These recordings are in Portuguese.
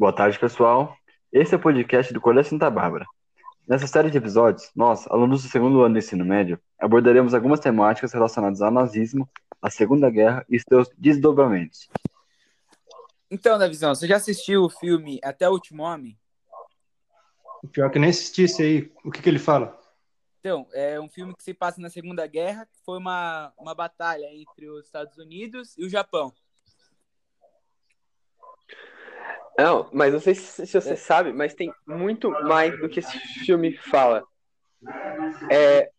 Boa tarde, pessoal. Esse é o podcast do Colégio Santa Bárbara. Nessa série de episódios, nós, alunos do segundo ano do ensino médio, abordaremos algumas temáticas relacionadas ao nazismo, à Segunda Guerra e seus desdobramentos. Então, Davizão, você já assistiu o filme Até o Último Homem? Pior que nem assisti esse aí. O que, que ele fala? Então, é um filme que se passa na Segunda Guerra, que foi uma, uma batalha entre os Estados Unidos e o Japão. Não, mas não sei se, se você sabe, mas tem muito mais do que esse filme fala. É,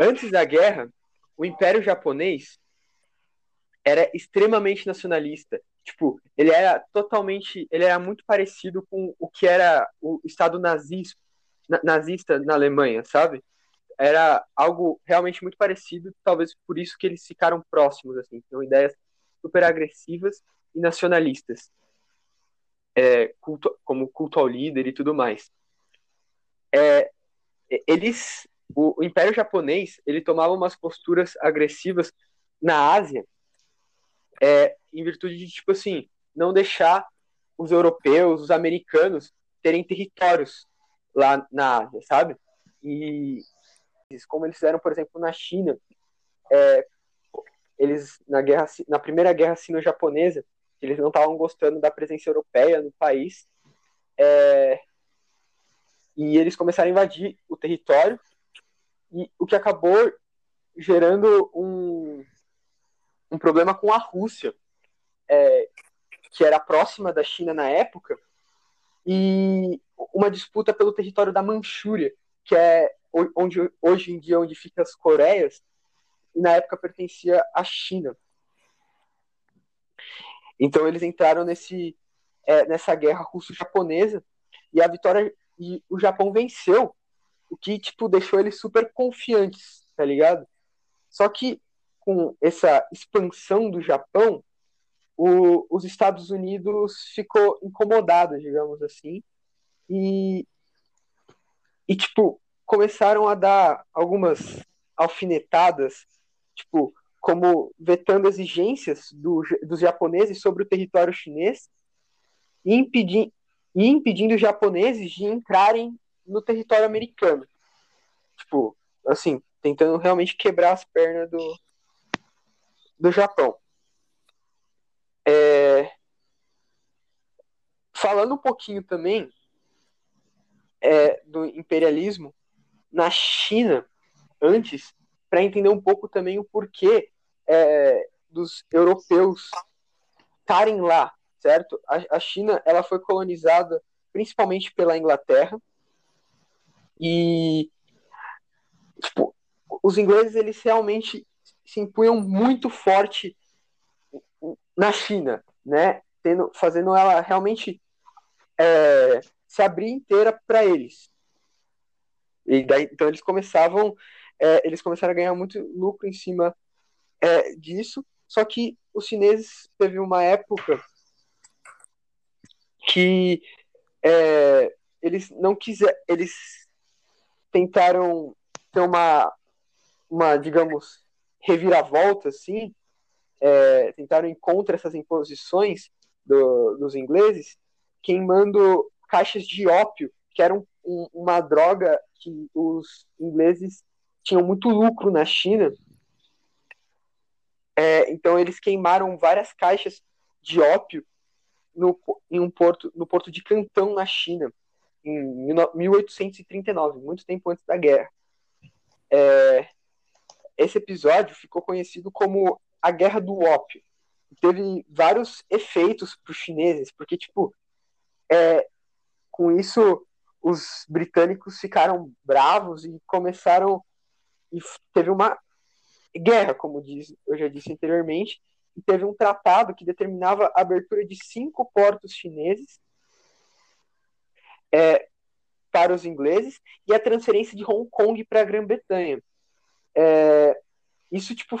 antes da guerra, o Império Japonês era extremamente nacionalista. Tipo, ele era totalmente, ele era muito parecido com o que era o Estado nazista, nazista na Alemanha, sabe? Era algo realmente muito parecido, talvez por isso que eles ficaram próximos, assim, tinham ideias super agressivas e nacionalistas é, culto, como culto ao líder e tudo mais. É, eles, o, o, Império Japonês, ele tomava umas posturas agressivas na Ásia, é, em virtude de tipo assim, não deixar os europeus, os americanos terem territórios lá na Ásia, sabe? E como eles fizeram, por exemplo, na China, é, eles na guerra, na primeira guerra sino-japonesa, eles não estavam gostando da presença europeia no país. É, e eles começaram a invadir o território, e o que acabou gerando um, um problema com a Rússia, é, que era próxima da China na época, e uma disputa pelo território da Manchúria, que é onde hoje em dia onde fica as Coreias, e na época pertencia à China. Então eles entraram nesse, é, nessa guerra russo-japonesa e a vitória e o Japão venceu, o que tipo deixou eles super confiantes, tá ligado? Só que com essa expansão do Japão, o, os Estados Unidos ficou incomodado, digamos assim, e, e tipo começaram a dar algumas alfinetadas, tipo como vetando exigências do, dos japoneses sobre o território chinês e, impedi, e impedindo os japoneses de entrarem no território americano. Tipo, assim, tentando realmente quebrar as pernas do, do Japão. É, falando um pouquinho também é, do imperialismo na China antes, para entender um pouco também o porquê é, dos europeus estarem lá, certo? A, a, China ela foi colonizada principalmente pela Inglaterra e tipo, os ingleses eles realmente se impunham muito forte na China, né? Tendo, fazendo ela realmente é, se abrir inteira para eles. E daí, então eles começavam, é, eles começaram a ganhar muito lucro em cima é, disso. Só que os chineses teve uma época que é, eles não quiseram, eles tentaram ter uma, uma digamos, reviravolta, assim, é, tentaram ir contra essas imposições do, dos ingleses, queimando caixas de ópio, que era um, um, uma droga que os ingleses tinham muito lucro na China, é, então eles queimaram várias caixas de ópio no, em um porto, no porto de Cantão, na China, em 1839, muito tempo antes da guerra. É, esse episódio ficou conhecido como a Guerra do Ópio. Teve vários efeitos para os chineses, porque, tipo, é, com isso os britânicos ficaram bravos e começaram. E teve uma guerra, como diz, eu já disse anteriormente, e teve um tratado que determinava a abertura de cinco portos chineses é, para os ingleses e a transferência de Hong Kong para a Grã-Bretanha. É, isso tipo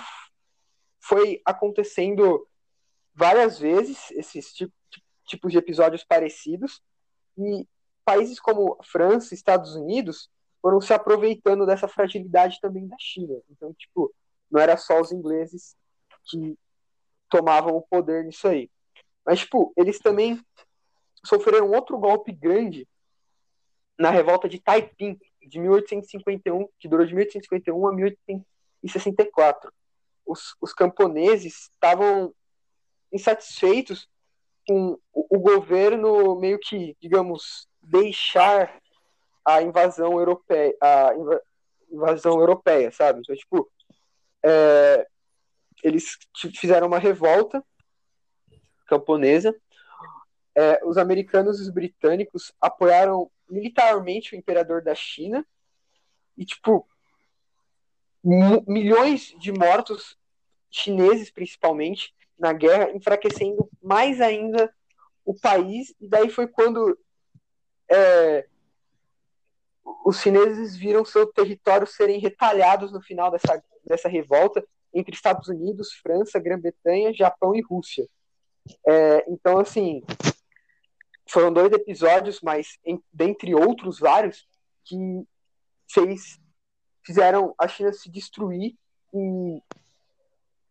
foi acontecendo várias vezes esses tipo, tipos de episódios parecidos e países como França, Estados Unidos foram se aproveitando dessa fragilidade também da China. Então, tipo, não era só os ingleses que tomavam o poder nisso aí. Mas, tipo, eles também sofreram outro golpe grande na revolta de Taiping, de 1851, que durou de 1851 a 1864. Os, os camponeses estavam insatisfeitos com o, o governo meio que, digamos, deixar a invasão europeia, a invasão europeia, sabe? Então, tipo, é, eles fizeram uma revolta camponesa. É, os americanos e os britânicos apoiaram militarmente o imperador da China e, tipo, milhões de mortos chineses, principalmente, na guerra, enfraquecendo mais ainda o país. E daí foi quando é, os chineses viram seu território serem retalhados no final dessa, dessa revolta entre Estados Unidos, França, Grã-Bretanha, Japão e Rússia. É, então, assim, foram dois episódios, mas em, dentre outros vários, que fez, fizeram a China se destruir e,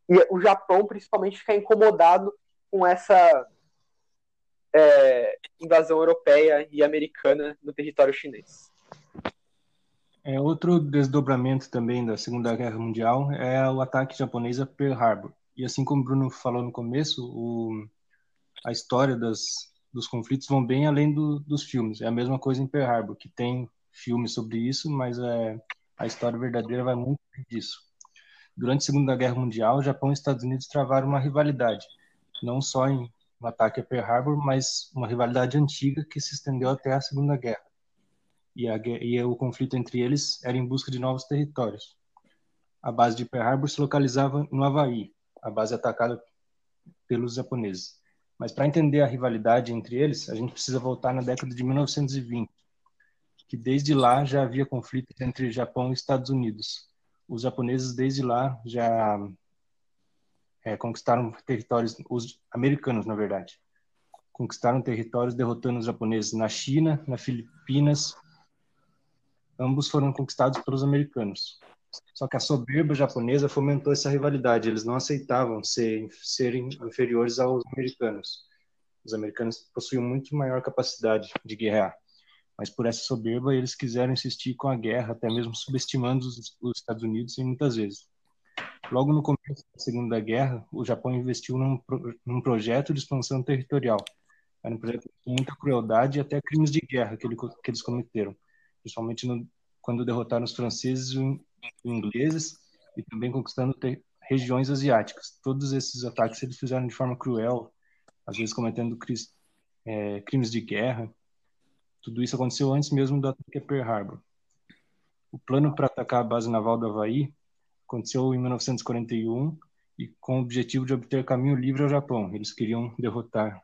e o Japão, principalmente, ficar incomodado com essa é, invasão europeia e americana no território chinês. É, outro desdobramento também da Segunda Guerra Mundial é o ataque japonês a Pearl Harbor. E assim como o Bruno falou no começo, o, a história das, dos conflitos vão bem além do, dos filmes. É a mesma coisa em Pearl Harbor, que tem filmes sobre isso, mas é, a história verdadeira vai muito disso. Durante a Segunda Guerra Mundial, Japão e Estados Unidos travaram uma rivalidade, não só em um ataque a Pearl Harbor, mas uma rivalidade antiga que se estendeu até a Segunda Guerra e, a, e o conflito entre eles era em busca de novos territórios. A base de Pearl Harbor se localizava no Havaí, a base atacada pelos japoneses. Mas para entender a rivalidade entre eles, a gente precisa voltar na década de 1920, que desde lá já havia conflito entre Japão e Estados Unidos. Os japoneses desde lá já é, conquistaram territórios, os americanos, na verdade, conquistaram territórios derrotando os japoneses na China, nas Filipinas, ambos foram conquistados pelos americanos. Só que a soberba japonesa fomentou essa rivalidade. Eles não aceitavam ser, serem inferiores aos americanos. Os americanos possuíam muito maior capacidade de guerrear. Mas por essa soberba, eles quiseram insistir com a guerra, até mesmo subestimando os, os Estados Unidos muitas vezes. Logo no começo da Segunda Guerra, o Japão investiu num, num projeto de expansão territorial. Era um projeto com muita crueldade e até crimes de guerra que, ele, que eles cometeram principalmente no, quando derrotaram os franceses e ingleses e também conquistando regiões asiáticas. Todos esses ataques eles fizeram de forma cruel, às vezes cometendo é, crimes de guerra. Tudo isso aconteceu antes mesmo do ataque a Pearl Harbor. O plano para atacar a base naval do Havaí aconteceu em 1941 e com o objetivo de obter caminho livre ao Japão. Eles queriam derrotar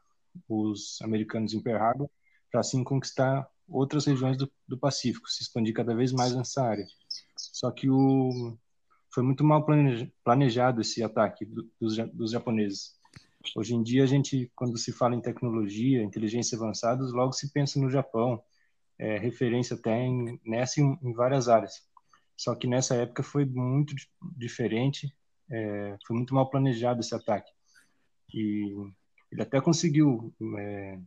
os americanos em Pearl Harbor para assim conquistar outras regiões do, do Pacífico, se expandir cada vez mais nessa área. Só que o, foi muito mal planejado esse ataque dos, dos japoneses. Hoje em dia, a gente, quando se fala em tecnologia, inteligência avançada, logo se pensa no Japão, é, referência até em, nessa em, várias áreas. Só que nessa época foi muito diferente, é, foi muito mal planejado esse ataque. E ele até conseguiu é,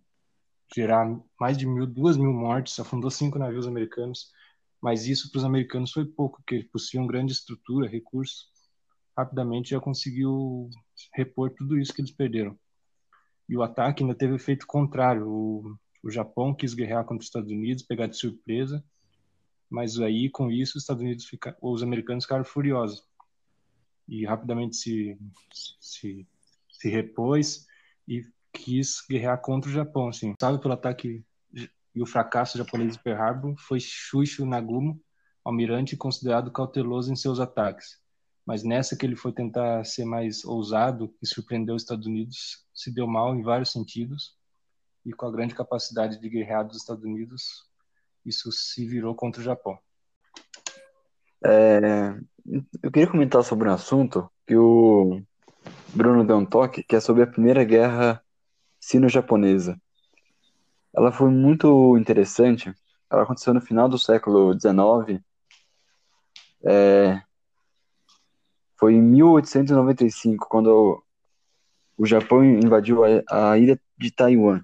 gerar mais de mil, duas mil mortes, afundou cinco navios americanos, mas isso para os americanos foi pouco, porque eles possuíam grande estrutura, recursos, rapidamente já conseguiu repor tudo isso que eles perderam. E o ataque ainda teve efeito contrário. O, o Japão quis guerrear contra os Estados Unidos, pegar de surpresa, mas aí com isso os Estados Unidos fica, os americanos ficaram furiosos e rapidamente se se, se repôs e quis guerrear contra o Japão, assim. Sabe pelo ataque e o fracasso japonês de Pearl Harbor foi Shushu Nagumo, almirante considerado cauteloso em seus ataques. Mas nessa que ele foi tentar ser mais ousado e surpreender os Estados Unidos, se deu mal em vários sentidos. E com a grande capacidade de guerrear dos Estados Unidos, isso se virou contra o Japão. É, eu queria comentar sobre um assunto que o Bruno deu um toque, que é sobre a Primeira Guerra sino-japonesa. Ela foi muito interessante. Ela aconteceu no final do século XIX. É, foi em 1895, quando o Japão invadiu a, a ilha de Taiwan.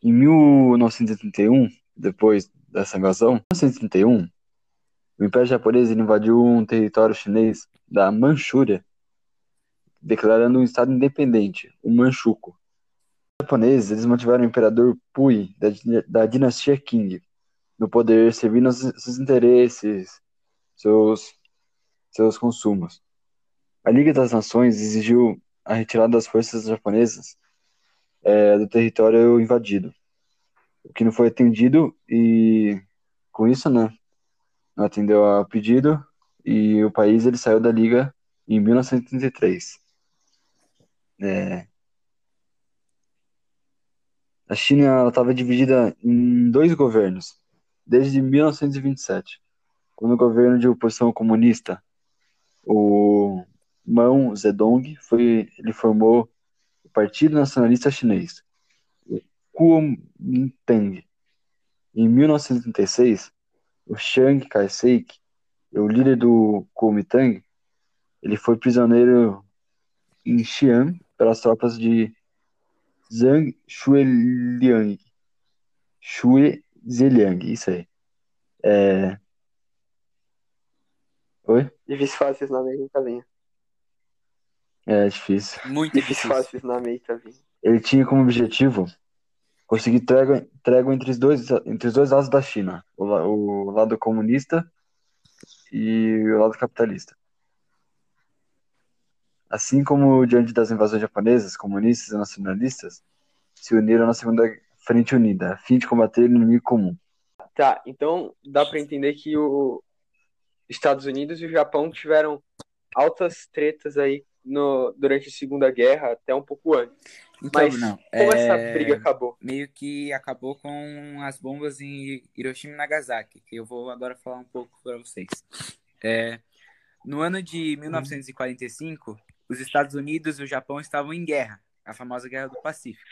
Em 1931, depois dessa invasão, em 1931, o Império Japonês invadiu um território chinês da Manchúria, declarando um estado independente, o Manchukuo. Os japoneses eles mantiveram o imperador Pui da, da dinastia Qing no poder, servindo aos seus interesses, seus, seus consumos. A Liga das Nações exigiu a retirada das forças japonesas é, do território invadido, o que não foi atendido e com isso, né, não atendeu ao pedido e o país ele saiu da Liga em 1933. É, a China estava dividida em dois governos desde 1927, quando o governo de oposição comunista, o Mao Zedong, foi, ele formou o Partido Nacionalista Chinês, o Kuomintang. Em 1936, o Chiang Kai-shek, o líder do Kuomintang, ele foi prisioneiro em Xi'an pelas tropas de Zhang Shuiliang. Shui Ziliang, isso aí. É... Oi? Difícil falar esses nomes aí, Tavinho. É difícil. Muito Difícil difícil. falar esses nomes aí, Tavinho. Ele tinha como objetivo conseguir trégua, trégua entre, os dois, entre os dois lados da China, o, o lado comunista e o lado capitalista. Assim como diante das invasões japonesas, comunistas e nacionalistas se uniram na Segunda Frente Unida, a fim de combater o inimigo comum. Tá, então dá pra entender que o Estados Unidos e o Japão tiveram altas tretas aí no, durante a Segunda Guerra, até um pouco antes. Então, Mas Brunão, Como é, essa briga acabou? meio que acabou com as bombas em Hiroshima e Nagasaki, que eu vou agora falar um pouco para vocês. É, no ano de 1945, os Estados Unidos e o Japão estavam em guerra, a famosa Guerra do Pacífico.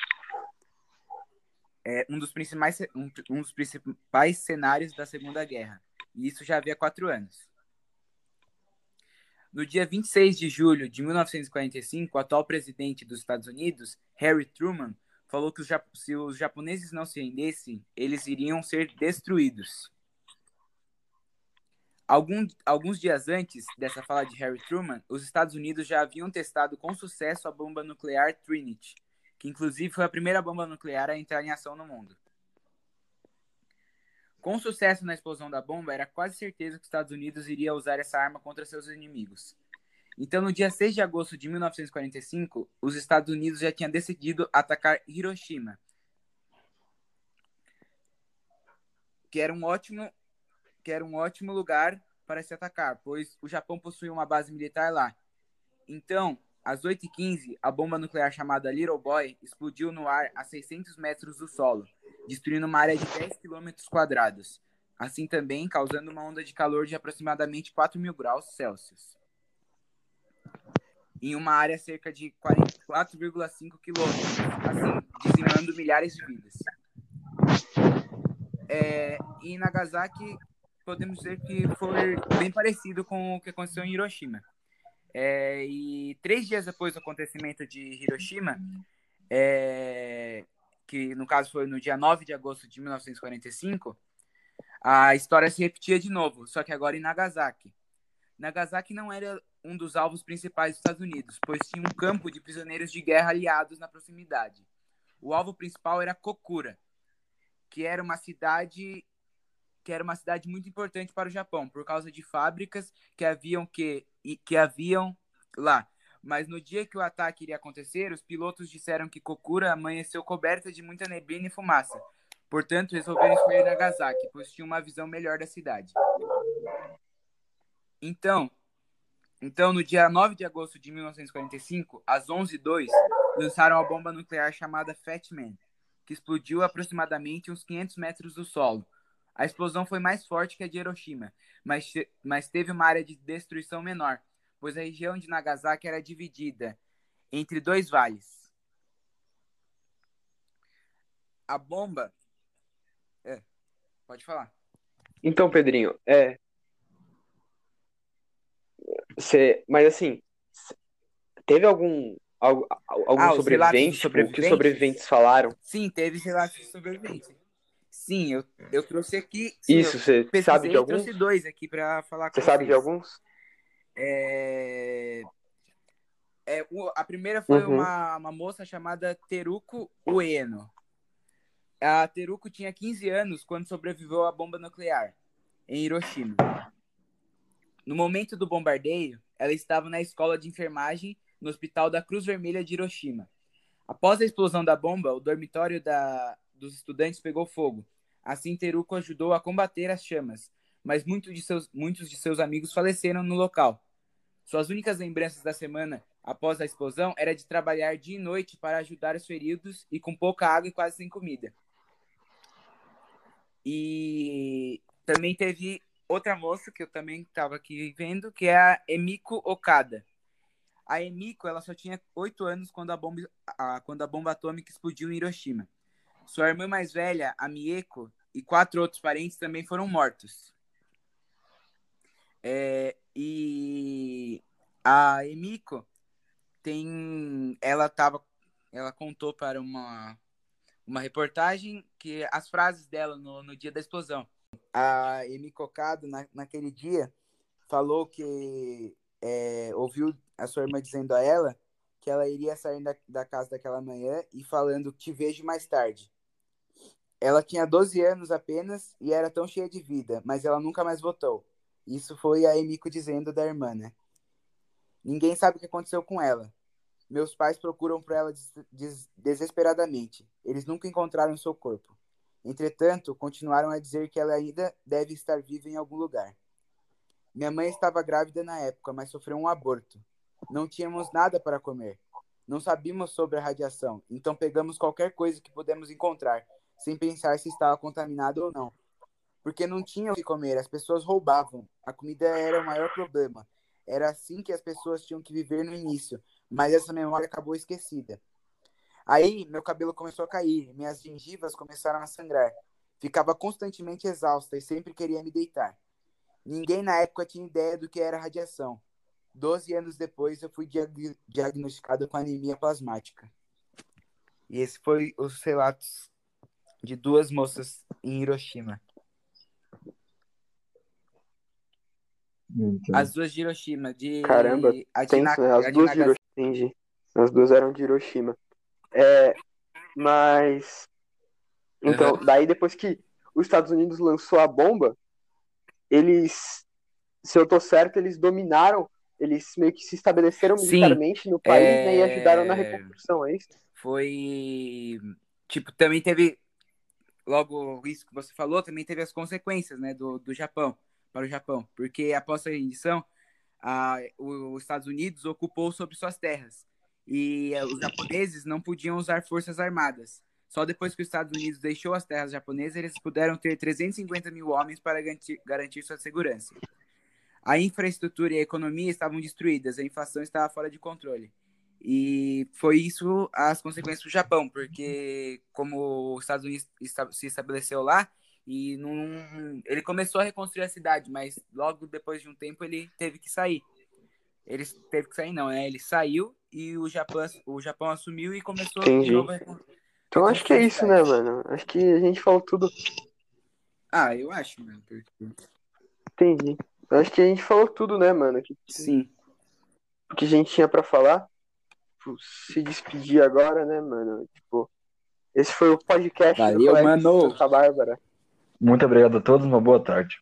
É um dos principais, um, um dos principais cenários da Segunda Guerra, e isso já havia quatro anos. No dia 26 de julho de 1945, o atual presidente dos Estados Unidos, Harry Truman, falou que os se os japoneses não se rendessem, eles iriam ser destruídos. Algum- alguns dias antes dessa fala de Harry Truman, os Estados Unidos já haviam testado com sucesso a bomba nuclear Trinity, que inclusive foi a primeira bomba nuclear a entrar em ação no mundo. Com sucesso na explosão da bomba, era quase certeza que os Estados Unidos iria usar essa arma contra seus inimigos. Então, no dia 6 de agosto de 1945, os Estados Unidos já tinham decidido atacar Hiroshima, que era um ótimo, que era um ótimo lugar para se atacar, pois o Japão possuía uma base militar lá. Então, às 8h15, a bomba nuclear chamada Little Boy explodiu no ar a 600 metros do solo, destruindo uma área de 10 quilômetros quadrados, assim também causando uma onda de calor de aproximadamente 4 mil graus Celsius. Em uma área cerca de 44,5 quilômetros, assim dizimando milhares de vidas. É, e Nagasaki, podemos dizer que foi bem parecido com o que aconteceu em Hiroshima. É, e três dias depois do acontecimento de Hiroshima, é, que no caso foi no dia 9 de agosto de 1945, a história se repetia de novo, só que agora em Nagasaki. Nagasaki não era um dos alvos principais dos Estados Unidos, pois tinha um campo de prisioneiros de guerra aliados na proximidade. O alvo principal era Kokura, que era uma cidade que era uma cidade muito importante para o Japão, por causa de fábricas que haviam que, que haviam lá. Mas no dia que o ataque iria acontecer, os pilotos disseram que Kokura amanheceu coberta de muita neblina e fumaça. Portanto, resolveram escolher Nagasaki, pois tinha uma visão melhor da cidade. Então, então, no dia 9 de agosto de 1945, às 11h02, lançaram a bomba nuclear chamada Fat Man, que explodiu aproximadamente uns 500 metros do solo. A explosão foi mais forte que a de Hiroshima, mas, mas teve uma área de destruição menor, pois a região de Nagasaki era dividida entre dois vales. A bomba. É, pode falar. Então, Pedrinho, é. Você, mas assim, teve algum alguns Ah, sobreviventes, de tipo, o que os sobreviventes? sobreviventes falaram? Sim, teve relatos de sobrevivência. Sim, eu, eu trouxe aqui. Sim, Isso, eu você sabe de alguns? trouxe dois aqui pra falar com Você sabe de alguns? É... É, a primeira foi Uhum. uma, uma moça chamada Teruko Ueno. A Teruko tinha 15 anos quando sobreviveu à bomba nuclear em Hiroshima. No momento do bombardeio, ela estava na escola de enfermagem no Hospital da Cruz Vermelha de Hiroshima. Após a explosão da bomba, o dormitório da- dos estudantes pegou fogo. Assim, Teruko ajudou a combater as chamas, mas muitos de seus, muitos de seus amigos faleceram no local. Suas únicas lembranças da semana após a explosão era de trabalhar dia e noite para ajudar os feridos e com pouca água e quase sem comida. E também teve outra moça que eu também estava aqui vendo, que é a Emiko Okada. A Emiko, ela só tinha oito anos quando a, bomba, a- quando a bomba atômica explodiu em Hiroshima. Sua irmã mais velha, a Mieko, e quatro outros parentes também foram mortos. É, e a Emiko tem, ela tava, ela contou para uma uma reportagem que as frases dela no, no dia da explosão. A Emiko Okada, na, naquele dia, falou que é, ouviu a sua irmã dizendo a ela que ela iria sair da, da casa daquela manhã e falando te vejo mais tarde. Ela tinha 12 anos apenas e era tão cheia de vida, mas ela nunca mais voltou. Isso foi a Emiko dizendo da irmã, né? Ninguém sabe o que aconteceu com ela. Meus pais procuram por ela des des desesperadamente. Eles nunca encontraram seu corpo. Entretanto, continuaram a dizer que ela ainda deve estar viva em algum lugar. Minha mãe estava grávida na época, mas sofreu um aborto. Não tínhamos nada para comer. Não sabíamos sobre a radiação, então pegamos qualquer coisa que pudemos encontrar, sem pensar se estava contaminado ou não. Porque não tinham o que comer, as pessoas roubavam. A comida era o maior problema. Era assim que as pessoas tinham que viver no início, mas essa memória acabou esquecida. Aí, meu cabelo começou a cair, minhas gengivas começaram a sangrar. Ficava constantemente exausta e sempre queria me deitar. Ninguém na época tinha ideia do que era radiação. Doze anos depois, eu fui diag diagnosticado com anemia plasmática. E esse foi os relatos de duas moças em Hiroshima. As duas de Hiroshima, de Caramba, a de, Na- né? a As de duas de. Hiroshima. Entendi. As duas eram de Hiroshima. É, mas. Então, daí depois que os Estados Unidos lançou a bomba, eles, se eu tô certo, eles dominaram, eles meio que se estabeleceram Sim, militarmente no país, é, né, e ajudaram na reconstrução, é isso? foi tipo também teve logo isso que você falou também teve as consequências né do, do Japão para o Japão porque após a rendição a, o- os Estados Unidos ocupou sobre suas terras e eh, os japoneses não podiam usar forças armadas só depois que os Estados Unidos deixou as terras japonesas eles puderam ter 350 mil homens para garantir, garantir sua segurança a infraestrutura e a economia estavam destruídas a inflação estava fora de controle e foi isso as consequências do Japão, porque como os Estados Unidos se estabeleceu lá, e não, ele começou a reconstruir a cidade, mas logo depois de um tempo ele teve que sair. Ele teve que sair, não, né? Ele saiu e o Japão, o Japão assumiu e começou Entendi. de novo a Então acho que é isso, né, mano? Acho que a gente falou tudo. Ah, eu acho, mano. porque- Entendi. Acho que a gente falou tudo, né, mano? Que, Sim. que a gente tinha pra falar. Tipo, Se despedir agora, né, mano? Tipo, esse foi o podcast do Valeu, Colégio mano. Santa Bárbara. muito obrigado a todos, uma boa tarde.